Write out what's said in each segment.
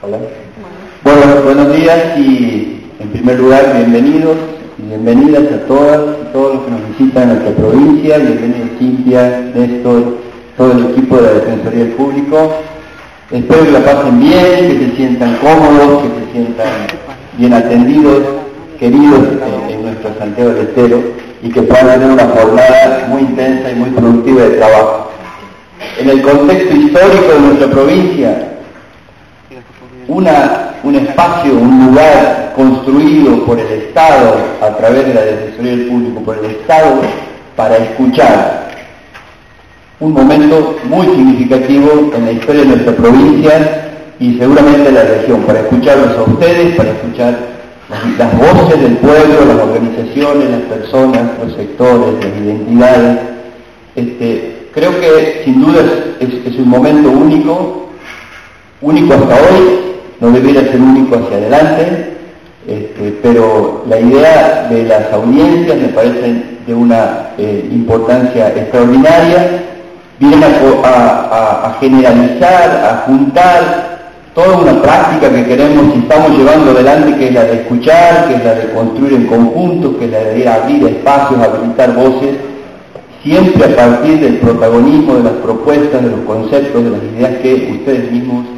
Hola. Bueno, buenos días y en primer lugar bienvenidos y bienvenidas a todas y todos los que nos visitan en nuestra provincia. Bienvenidos Cintia, Néstor, todo el equipo de la Defensoría del Público. Espero que la pasen bien, que se sientan cómodos, que se sientan bien atendidos, queridos en, en nuestro Santiago del Estero y que puedan tener una jornada muy intensa y muy productiva de trabajo. En el contexto histórico de nuestra provincia, una, un espacio, un lugar construido por el Estado a través de la Defensoría del Público, por el Estado, para escuchar un momento muy significativo en la historia de nuestra provincia y seguramente de la región, para escucharlos a ustedes, para escuchar las voces del pueblo, las organizaciones, las personas, los sectores, las identidades. Este, creo que sin duda es, es, es un momento único, único hasta hoy, no debiera ser único hacia adelante, este, pero la idea de las audiencias me parece de una eh, importancia extraordinaria, vienen a, a, generalizar, a juntar toda una práctica que queremos y estamos llevando adelante, que es la de escuchar, que es la de construir en conjunto, que es la de abrir espacios, habilitar voces, siempre a partir del protagonismo de las propuestas, de los conceptos, de las ideas que ustedes mismos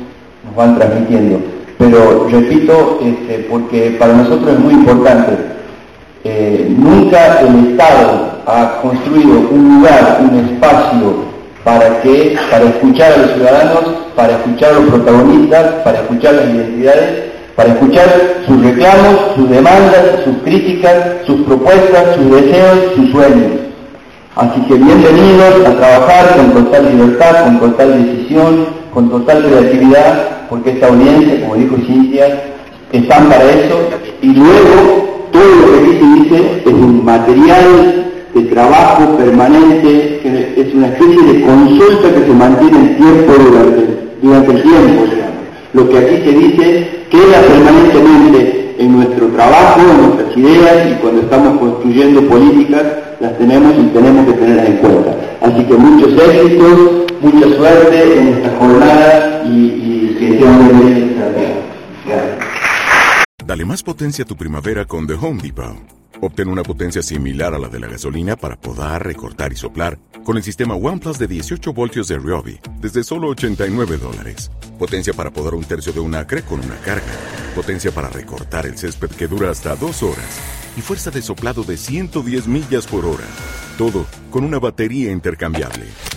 van transmitiendo. Pero repito, este, porque para nosotros es muy importante, eh, nunca el Estado ha construido un lugar, un espacio para que, para escuchar a los ciudadanos, para escuchar a los protagonistas, para escuchar las identidades, para escuchar sus reclamos, sus demandas, sus críticas, sus propuestas, sus deseos, sus sueños. Así que bienvenidos a trabajar con total libertad, con total decisión, con total creatividad, porque esta audiencia, como dijo Cintia, están para eso, y luego todo lo que dice dice es un material de trabajo permanente, es una especie de consulta que se mantiene en tiempo durante, durante el tiempo, digamos. Lo que aquí se dice queda permanentemente en nuestro trabajo, en nuestras ideas, y cuando estamos construyendo políticas, las tenemos y tenemos que tenerlas en cuenta. Así que muchos éxitos, mucha suerte en esta jornada y, que muy bien Gracias. Dale más potencia a tu primavera con The Home Depot. Obtén una potencia similar a la de la gasolina para podar, recortar y soplar con el sistema OnePlus de 18 voltios de Ryobi desde solo 89 dólares. Potencia para podar un tercio de un acre con una carga. Potencia para recortar el césped que dura hasta dos horas. Y fuerza de soplado de 110 millas por hora. Todo con una batería intercambiable.